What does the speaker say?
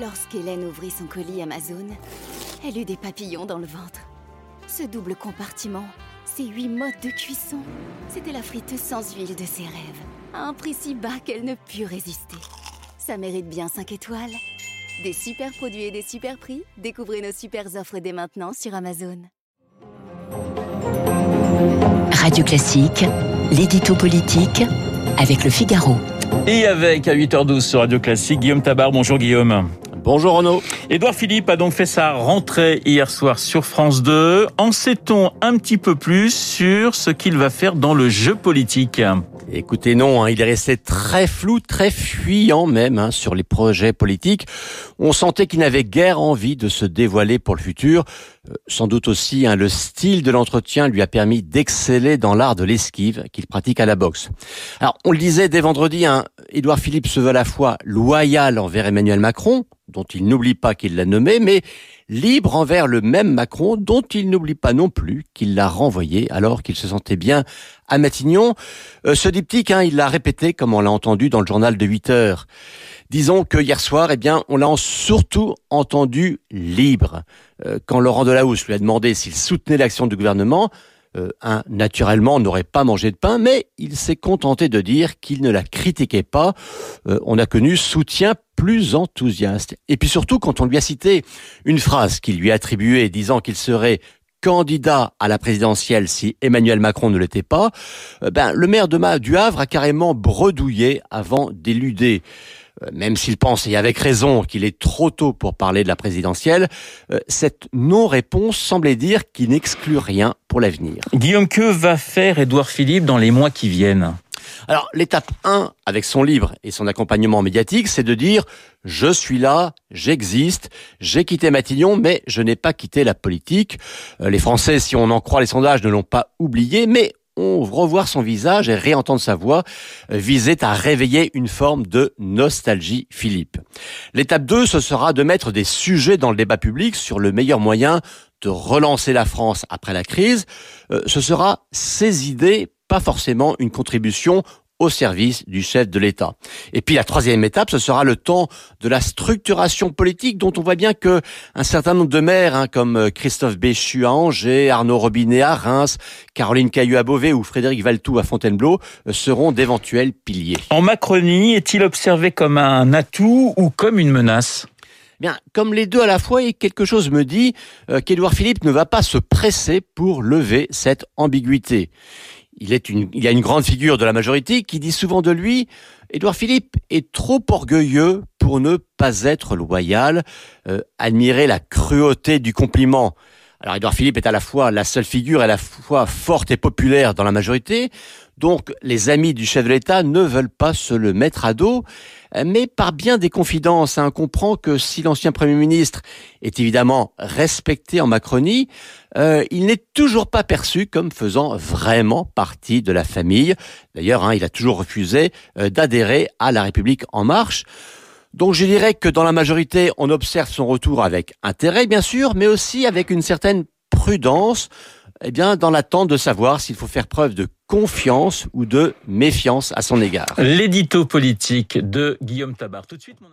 Lorsqu'Hélène ouvrit son colis Amazon, elle eut des papillons dans le ventre. Ce double compartiment, ces huit modes de cuisson, c'était la friteuse sans huile de ses rêves, à un prix si bas qu'elle ne put résister. Ça mérite bien 5 étoiles. Des super produits et des super prix, découvrez nos super offres dès maintenant sur Amazon. Radio Classique, l'édito politique avec le Figaro. Et avec à 8h12 sur Radio Classique, Guillaume Tabar. Bonjour Guillaume. Bonjour Renaud. Édouard Philippe a donc fait sa rentrée hier soir sur France 2. En sait-on un petit peu plus sur ce qu'il va faire dans le jeu politique Écoutez, non, hein, il est resté très flou, très fuyant même hein, sur les projets politiques. On sentait qu'il n'avait guère envie de se dévoiler pour le futur. Euh, sans doute aussi, hein, le style de l'entretien lui a permis d'exceller dans l'art de l'esquive qu'il pratique à la boxe. Alors, on le disait dès vendredi, hein, Édouard Philippe se veut à la fois loyal envers Emmanuel Macron, dont il n'oublie pas qu'il l'a nommé, mais libre envers le même Macron, dont il n'oublie pas non plus qu'il l'a renvoyé alors qu'il se sentait bien à Matignon. Euh, ce diptyque, hein, il l'a répété comme on l'a entendu dans le journal de 8 heures. Disons que hier soir, eh bien, on l'a surtout entendu libre. Euh, quand Laurent Delahousse lui a demandé s'il soutenait l'action du gouvernement, euh, un, naturellement, n'aurait pas mangé de pain, mais il s'est contenté de dire qu'il ne la critiquait pas. Euh, on a connu soutien plus enthousiaste. Et puis surtout, quand on lui a cité une phrase qu'il lui attribuait disant qu'il serait candidat à la présidentielle si Emmanuel Macron ne l'était pas, euh, ben, le maire de du Havre a carrément bredouillé avant d'éluder même s'il pense, et avec raison, qu'il est trop tôt pour parler de la présidentielle, euh, cette non-réponse semblait dire qu'il n'exclut rien pour l'avenir. Guillaume, que va faire Édouard Philippe dans les mois qui viennent? Alors, l'étape 1, avec son livre et son accompagnement médiatique, c'est de dire je suis là, j'existe, j'ai quitté Matignon, mais je n'ai pas quitté la politique. Euh, les Français, si on en croit les sondages, ne l'ont pas oublié, mais on revoir son visage et réentendre sa voix euh, visait à réveiller une forme de nostalgie Philippe. L'étape 2, ce sera de mettre des sujets dans le débat public sur le meilleur moyen de relancer la France après la crise. Euh, ce sera ses idées, pas forcément une contribution au service du chef de l'État. Et puis la troisième étape, ce sera le temps de la structuration politique dont on voit bien que un certain nombre de maires, hein, comme euh, Christophe Béchu à Angers, Arnaud Robinet à Reims, Caroline Caillou à Beauvais ou Frédéric Valtou à Fontainebleau, euh, seront d'éventuels piliers. En Macronie, est-il observé comme un atout ou comme une menace? Bien, comme les deux à la fois, et quelque chose me dit euh, qu'Édouard Philippe ne va pas se presser pour lever cette ambiguïté il, est y a une grande figure de la majorité qui dit souvent de lui, Édouard Philippe est trop orgueilleux pour ne pas être loyal, euh, admirer la cruauté du compliment. Alors Édouard Philippe est à la fois la seule figure à la fois forte et populaire dans la majorité, donc les amis du chef de l'État ne veulent pas se le mettre à dos, mais par bien des confidences, hein, on comprend que si l'ancien Premier ministre est évidemment respecté en Macronie, euh, il n'est toujours pas perçu comme faisant vraiment partie de la famille. D'ailleurs, hein, il a toujours refusé euh, d'adhérer à la République en marche. Donc je dirais que dans la majorité, on observe son retour avec intérêt, bien sûr, mais aussi avec une certaine prudence, eh bien, dans l'attente de savoir s'il faut faire preuve de confiance ou de méfiance à son égard. L'édito politique de Guillaume Tabar. Tout de suite, mon